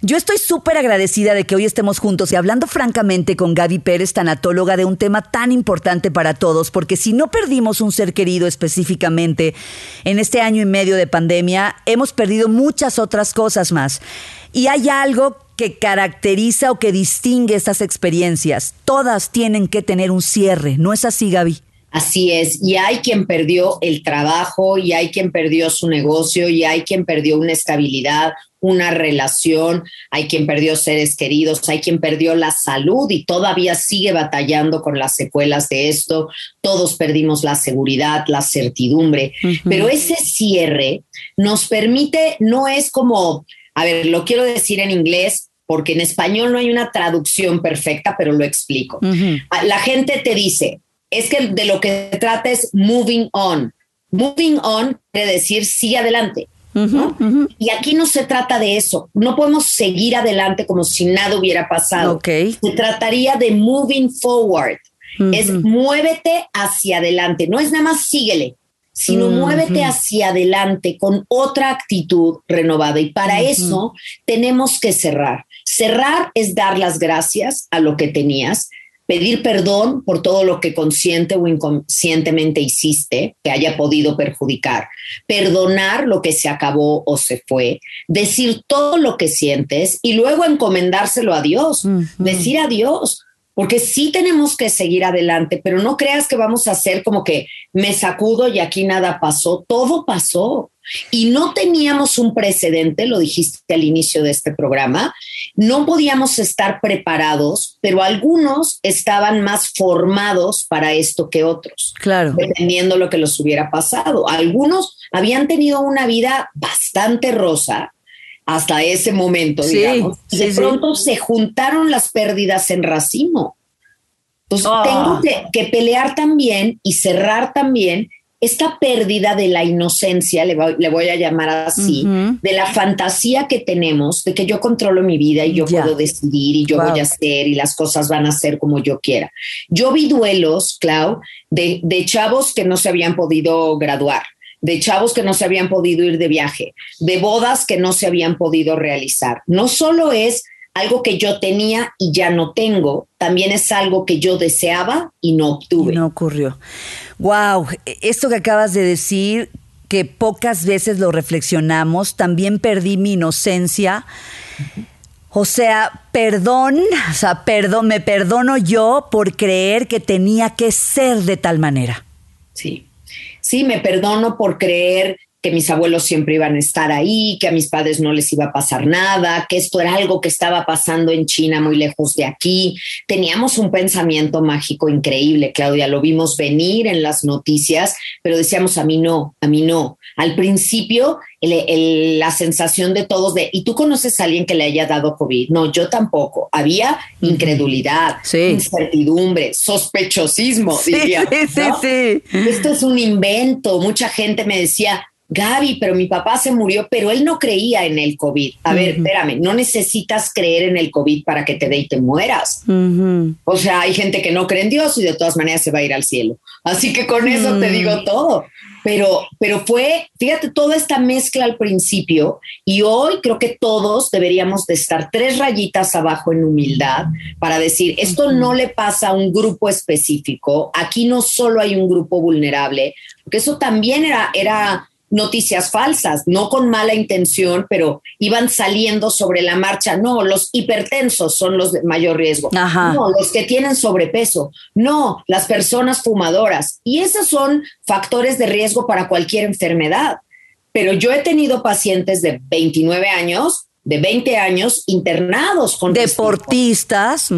Yo estoy súper agradecida de que hoy estemos juntos y hablando francamente con Gaby Pérez, tanatóloga, de un tema tan importante para todos, porque si no perdimos un ser querido específicamente en este año y medio de pandemia, hemos perdido muchas otras cosas más. Y hay algo que caracteriza o que distingue estas experiencias. Todas tienen que tener un cierre, ¿no es así, Gaby? Así es, y hay quien perdió el trabajo, y hay quien perdió su negocio, y hay quien perdió una estabilidad, una relación, hay quien perdió seres queridos, hay quien perdió la salud y todavía sigue batallando con las secuelas de esto, todos perdimos la seguridad, la certidumbre, pero ese cierre nos permite, no es como, a ver, lo quiero decir en inglés, porque en español no hay una traducción perfecta, pero lo explico. La gente te dice, es que de lo que trata es moving on. Moving on quiere decir sigue adelante. Y aquí no se trata de eso. No podemos seguir adelante como si nada hubiera pasado. Se trataría de moving forward. Es muévete hacia adelante. No es nada más síguele, sino muévete hacia adelante con otra actitud renovada. Y para eso tenemos que cerrar. Cerrar es dar las gracias a lo que tenías pedir perdón por todo lo que consciente o inconscientemente hiciste que haya podido perjudicar, perdonar lo que se acabó o se fue, decir todo lo que sientes y luego encomendárselo a Dios, decir adiós. Porque sí tenemos que seguir adelante, pero no creas que vamos a hacer como que me sacudo y aquí nada pasó. Todo pasó. Y no teníamos un precedente, lo dijiste al inicio de este programa, no podíamos estar preparados, pero algunos estaban más formados para esto que otros. Claro. Dependiendo lo que les hubiera pasado. Algunos habían tenido una vida bastante rosa hasta ese momento, digamos. Y de pronto se juntaron las pérdidas en racimo. Entonces ah. tengo que, que pelear también y cerrar también esta pérdida de la inocencia, le voy, a llamar así, de la fantasía que tenemos de que yo controlo mi vida y yo puedo decidir y yo voy a hacer y las cosas van a ser como yo quiera. Yo vi duelos, Clau, de, de chavos que no se habían podido graduar, de chavos que no se habían podido ir de viaje, de bodas que no se habían podido realizar. No solo es algo que yo tenía y ya no tengo, también es algo que yo deseaba y no obtuve. no ocurrió. Wow, esto que acabas de decir, que pocas veces lo reflexionamos, también perdí mi inocencia. O sea, perdón, o sea, perdón, me perdono yo por creer que tenía que ser de tal manera. Sí, sí, me perdono por creer que mis abuelos siempre iban a estar ahí, que a mis padres no les iba a pasar nada, que esto era algo que estaba pasando en China muy lejos de aquí. Teníamos un pensamiento mágico increíble, Claudia, lo vimos venir en las noticias, pero decíamos a mí no, a mí no. Al principio, la sensación de todos de, ¿y tú conoces a alguien que le haya dado COVID? No, yo tampoco. Había incredulidad, incertidumbre, sospechosismo, sí, Sí, sí. Esto es un invento. Mucha gente me decía, Gaby, pero mi papá se murió, pero él no creía en el COVID. A ver, espérame, no necesitas creer en el COVID para que te dé y te mueras. O sea, hay gente que no cree en Dios y de todas maneras se va a ir al cielo. Así que con eso te digo todo. Pero, pero fue, fíjate, toda esta mezcla al principio y hoy creo que todos deberíamos de estar tres rayitas abajo en humildad para decir, esto no le pasa a un grupo específico, aquí no solo hay un grupo vulnerable, porque eso también era, era noticias falsas, no con mala intención, pero iban saliendo sobre la marcha. No, los hipertensos son los de mayor riesgo. No, los que tienen sobrepeso. No, las personas fumadoras. Y esos son factores de riesgo para cualquier enfermedad. Pero yo he tenido pacientes de 29 años, de 20 años internados con deportistas.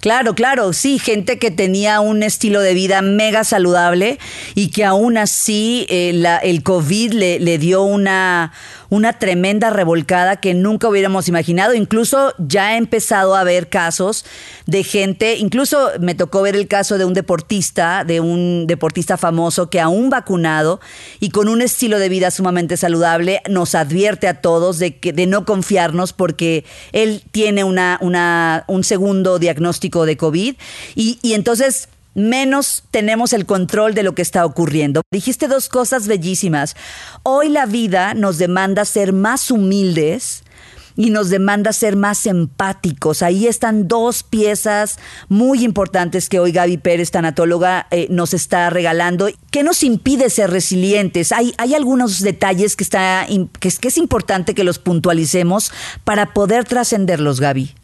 Claro, claro, sí, gente que tenía un estilo de vida mega saludable y que aún así eh, el COVID le, dio una, una tremenda revolcada que nunca hubiéramos imaginado. Incluso ya he empezado a ver casos de gente, incluso me tocó ver el caso de un deportista, de un deportista famoso que aún vacunado y con un estilo de vida sumamente saludable nos advierte a todos de, que, de no confiarnos porque él tiene una, un segundo diagnóstico de COVID y, y entonces menos tenemos el control de lo que está ocurriendo. Dijiste dos cosas bellísimas. Hoy la vida nos demanda ser más humildes y nos demanda ser más empáticos. Ahí están dos piezas muy importantes que hoy Gaby Pérez, tanatóloga, eh, nos está regalando. ¿Qué nos impide ser resilientes? Hay, hay algunos detalles que, está, que, que es importante que los puntualicemos para poder trascenderlos, Gaby.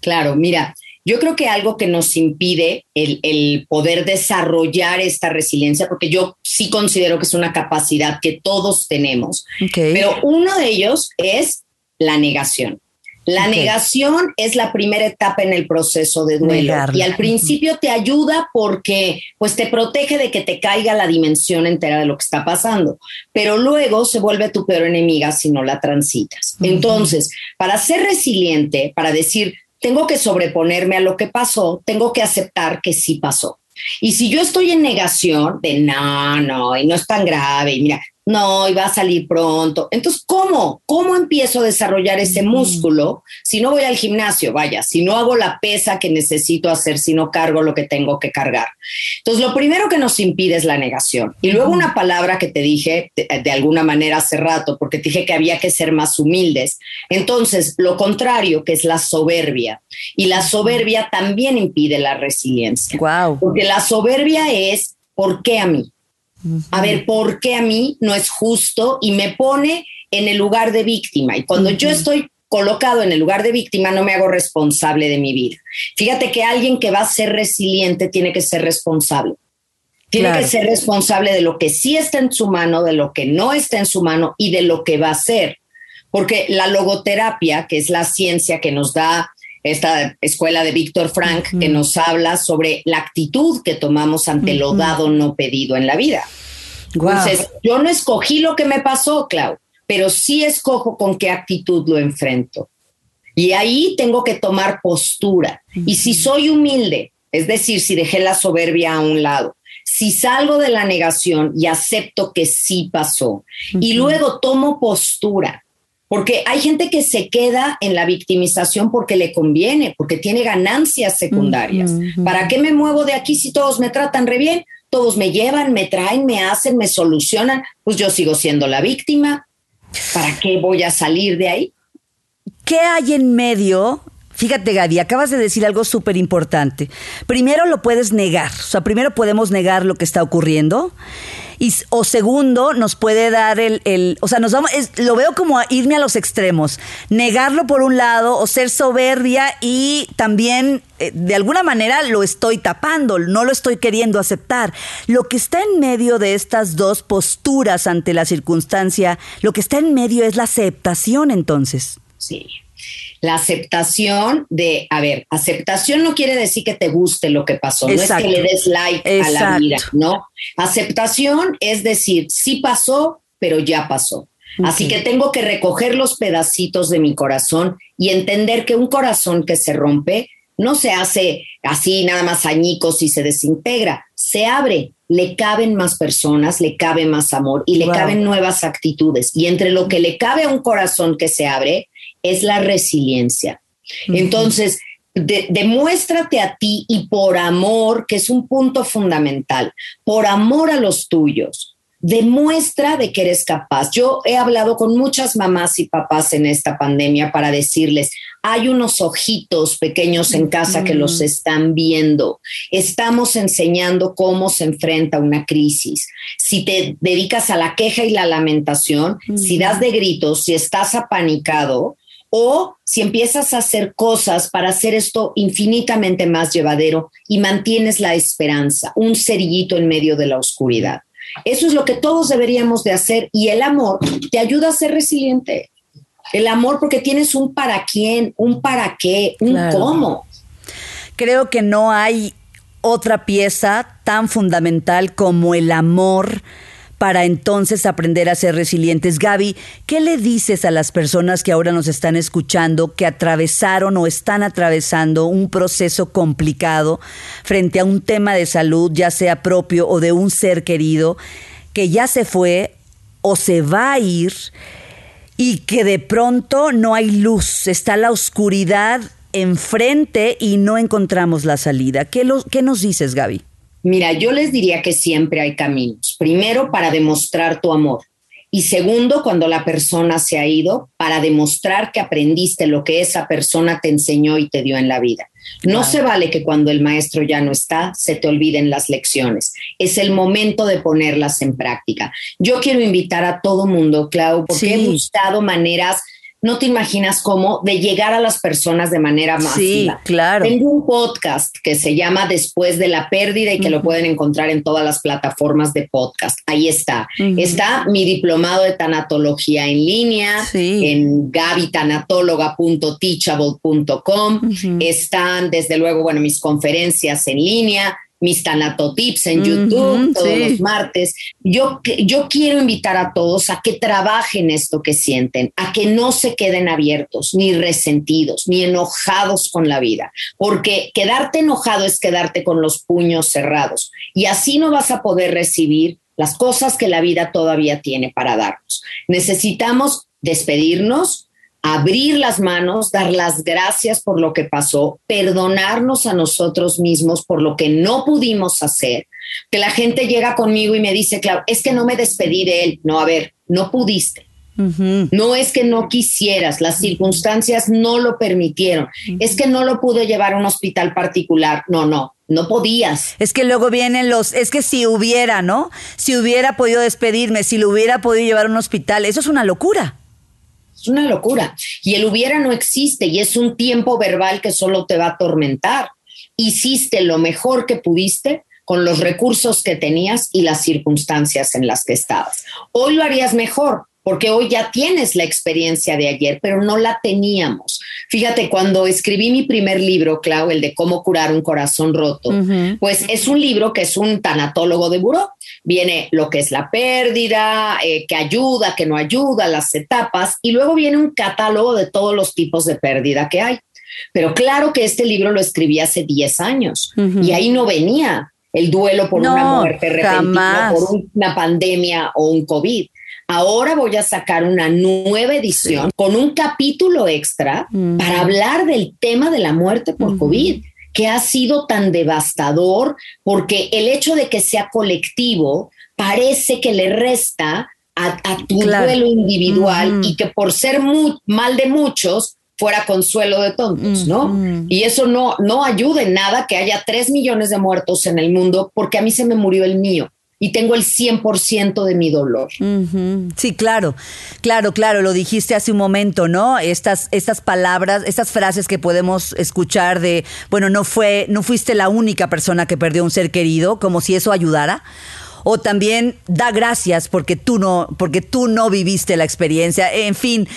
Claro, mira, yo creo que algo que nos impide el, poder desarrollar esta resiliencia, porque yo sí considero que es una capacidad que todos tenemos, pero uno de ellos es la negación. La negación es la primera etapa en el proceso de duelo y al principio te ayuda porque pues te protege de que te caiga la dimensión entera de lo que está pasando, pero luego se vuelve tu peor enemiga si no la transitas. Entonces, para ser resiliente, para decir, tengo que sobreponerme a lo que pasó, tengo que aceptar que sí pasó. Y si yo estoy en negación de no, no, y no es tan grave, y mira, no, y va a salir pronto. Entonces, ¿cómo? ¿Cómo empiezo a desarrollar ese músculo si no voy al gimnasio? Vaya, si no hago la pesa que necesito hacer, si no cargo lo que tengo que cargar. Entonces, lo primero que nos impide es la negación. Y luego una palabra que te dije de, alguna manera hace rato, porque te dije que había que ser más humildes. Entonces, lo contrario, que es la soberbia. Y la soberbia también impide la resiliencia. Wow. Porque la soberbia es, ¿por qué a mí? A ver por qué a mí no es justo y me pone en el lugar de víctima. Y cuando yo estoy colocado en el lugar de víctima, no me hago responsable de mi vida. Fíjate que alguien que va a ser resiliente tiene que ser responsable. Tiene que ser responsable de lo que sí está en su mano, de lo que no está en su mano y de lo que va a hacer. Porque la logoterapia, que es la ciencia que nos da esta escuela de Víctor Frank, que nos habla sobre la actitud que tomamos ante lo dado no pedido en la vida. Entonces, yo no escogí lo que me pasó, Clau, pero sí escojo con qué actitud lo enfrento. Y ahí tengo que tomar postura. Y si soy humilde, es decir, si dejé la soberbia a un lado, si salgo de la negación y acepto que sí pasó, y luego tomo postura, porque hay gente que se queda en la victimización porque le conviene, porque tiene ganancias secundarias. ¿Para qué me muevo de aquí si todos me tratan re bien? Todos me llevan, me traen, me hacen, me solucionan. Pues yo sigo siendo la víctima. ¿Para qué voy a salir de ahí? ¿Qué hay en medio Fíjate, Gaby, acabas de decir algo súper importante. Primero lo puedes negar, o sea, primero podemos negar lo que está ocurriendo. Y, o segundo, nos puede dar el, el o sea, nos vamos, lo veo como irme a los extremos. Negarlo por un lado o ser soberbia y también, eh, de alguna manera, lo estoy tapando, no lo estoy queriendo aceptar. Lo que está en medio de estas dos posturas ante la circunstancia, lo que está en medio es la aceptación entonces. Sí, la aceptación de, a ver, aceptación no quiere decir que te guste lo que pasó, no es que le des like a la vida, ¿no? Aceptación es decir, sí pasó, pero ya pasó. Así que tengo que recoger los pedacitos de mi corazón y entender que un corazón que se rompe no se hace así nada más añicos y se desintegra, se abre, le caben más personas, le cabe más amor y le caben nuevas actitudes. Y entre lo que le cabe a un corazón que se abre, es la resiliencia. Entonces, demuéstrate a ti y por amor, que es un punto fundamental, por amor a los tuyos, demuestra de que eres capaz. Yo he hablado con muchas mamás y papás en esta pandemia para decirles, hay unos ojitos pequeños en casa que los están viendo. Estamos enseñando cómo se enfrenta una crisis. Si te dedicas a la queja y la lamentación, si das de gritos, si estás apanicado, o si empiezas a hacer cosas para hacer esto infinitamente más llevadero y mantienes la esperanza, un cerillito en medio de la oscuridad. Eso es lo que todos deberíamos de hacer y el amor te ayuda a ser resiliente. El amor porque tienes un para quién, un para qué, un cómo. Creo que no hay otra pieza tan fundamental como el amor para entonces aprender a ser resilientes. Gaby, ¿qué le dices a las personas que ahora nos están escuchando, que atravesaron o están atravesando un proceso complicado frente a un tema de salud, ya sea propio o de un ser querido, que ya se fue o se va a ir y que de pronto no hay luz, está la oscuridad enfrente y no encontramos la salida? ¿Qué, qué nos dices, Gaby? Mira, yo les diría que siempre hay caminos. Primero, para demostrar tu amor. Y segundo, cuando la persona se ha ido, para demostrar que aprendiste lo que esa persona te enseñó y te dio en la vida. No se vale que cuando el maestro ya no está, se te olviden las lecciones. Es el momento de ponerlas en práctica. Yo quiero invitar a todo mundo, Clau, porque he buscado maneras no te imaginas cómo de llegar a las personas de manera masiva. Sí, claro. Tengo un podcast que se llama Después de la pérdida y que lo pueden encontrar en todas las plataformas de podcast. Ahí está. Está mi diplomado de tanatología en línea en gabitanatóloga.teachable.com. Están desde luego, bueno, mis conferencias en línea mis tanatotips en YouTube todos los martes. Yo, yo quiero invitar a todos a que trabajen esto que sienten, a que no se queden abiertos, ni resentidos, ni enojados con la vida, porque quedarte enojado es quedarte con los puños cerrados y así no vas a poder recibir las cosas que la vida todavía tiene para darnos. Necesitamos despedirnos, abrir las manos, dar las gracias por lo que pasó, perdonarnos a nosotros mismos por lo que no pudimos hacer. Que la gente llega conmigo y me dice, claro, es que no me despedí de él. No, a ver, no pudiste. No es que no quisieras, las circunstancias no lo permitieron. Es que no lo pude llevar a un hospital particular. No, no, no podías. Es que luego vienen los, es que si hubiera, ¿no? Si hubiera podido despedirme, si lo hubiera podido llevar a un hospital, eso es una locura. Es una locura. Y el hubiera no existe y es un tiempo verbal que solo te va a atormentar. Hiciste lo mejor que pudiste con los recursos que tenías y las circunstancias en las que estabas. Hoy lo harías mejor, porque hoy ya tienes la experiencia de ayer, pero no la teníamos. Fíjate, cuando escribí mi primer libro, Clau, el de cómo curar un corazón roto, pues es un libro que es un tanatólogo de buró. Viene lo que es la pérdida, eh, que ayuda, que no ayuda, las etapas, y luego viene un catálogo de todos los tipos de pérdida que hay. Pero claro que este libro lo escribí hace 10 años y ahí no venía el duelo por una muerte repentina, por una pandemia o un COVID. Ahora voy a sacar una nueva edición con un capítulo extra para hablar del tema de la muerte por COVID, que ha sido tan devastador porque el hecho de que sea colectivo parece que le resta a, tu duelo individual y que por ser mal de muchos fuera consuelo de tontos, ¿no? Y eso no, no ayuda en nada que haya tres millones de muertos en el mundo porque a mí se me murió el mío y tengo el 100% de mi dolor. Sí, claro, claro, claro, lo dijiste hace un momento, ¿no? Estas, estas palabras, estas frases que podemos escuchar de, bueno, no, fue, no fuiste la única persona que perdió un ser querido, como si eso ayudara. O también da gracias porque tú no, porque tú no viviste la experiencia. En fin,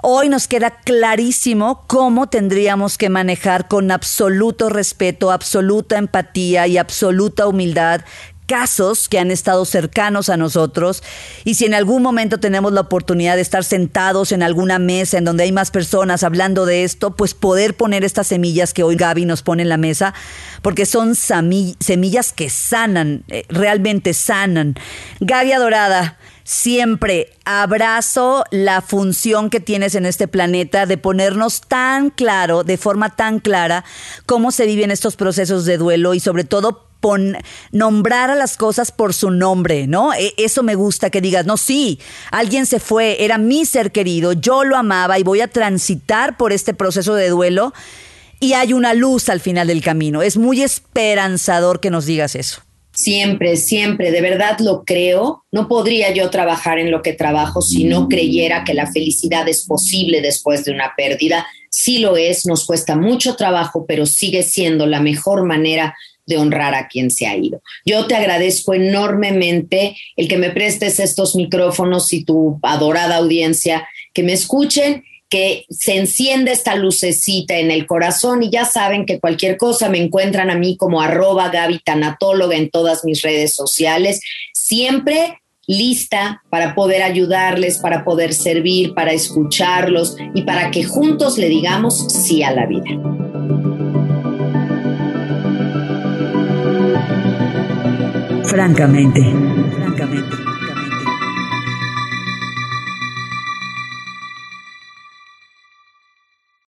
Hoy nos queda clarísimo cómo tendríamos que manejar con absoluto respeto, absoluta empatía y absoluta humildad casos que han estado cercanos a nosotros y si en algún momento tenemos la oportunidad de estar sentados en alguna mesa en donde hay más personas hablando de esto, pues poder poner estas semillas que hoy Gaby nos pone en la mesa, porque son semillas que sanan, eh, realmente sanan. Gaby Adorada, siempre abrazo la función que tienes en este planeta de ponernos tan claro, de forma tan clara, cómo se viven estos procesos de duelo y sobre todo nombrar a las cosas por su nombre, ¿no? E, eso me gusta que digas, no, sí, alguien se fue, era mi ser querido, yo lo amaba y voy a transitar por este proceso de duelo y hay una luz al final del camino. Es muy esperanzador que nos digas eso. Siempre, siempre, de verdad lo creo. No podría yo trabajar en lo que trabajo si no creyera que la felicidad es posible después de una pérdida. Sí lo es, nos cuesta mucho trabajo, pero sigue siendo la mejor manera de honrar a quien se ha ido. Yo te agradezco enormemente el que me prestes estos micrófonos y tu adorada audiencia, que me escuchen que se encienda esta lucecita en el corazón y ya saben que cualquier cosa me encuentran a mí como arroba Gaby Tanatóloga en todas mis redes sociales, siempre lista para poder ayudarles, para poder servir, para escucharlos y para que juntos le digamos sí a la vida. Francamente, francamente.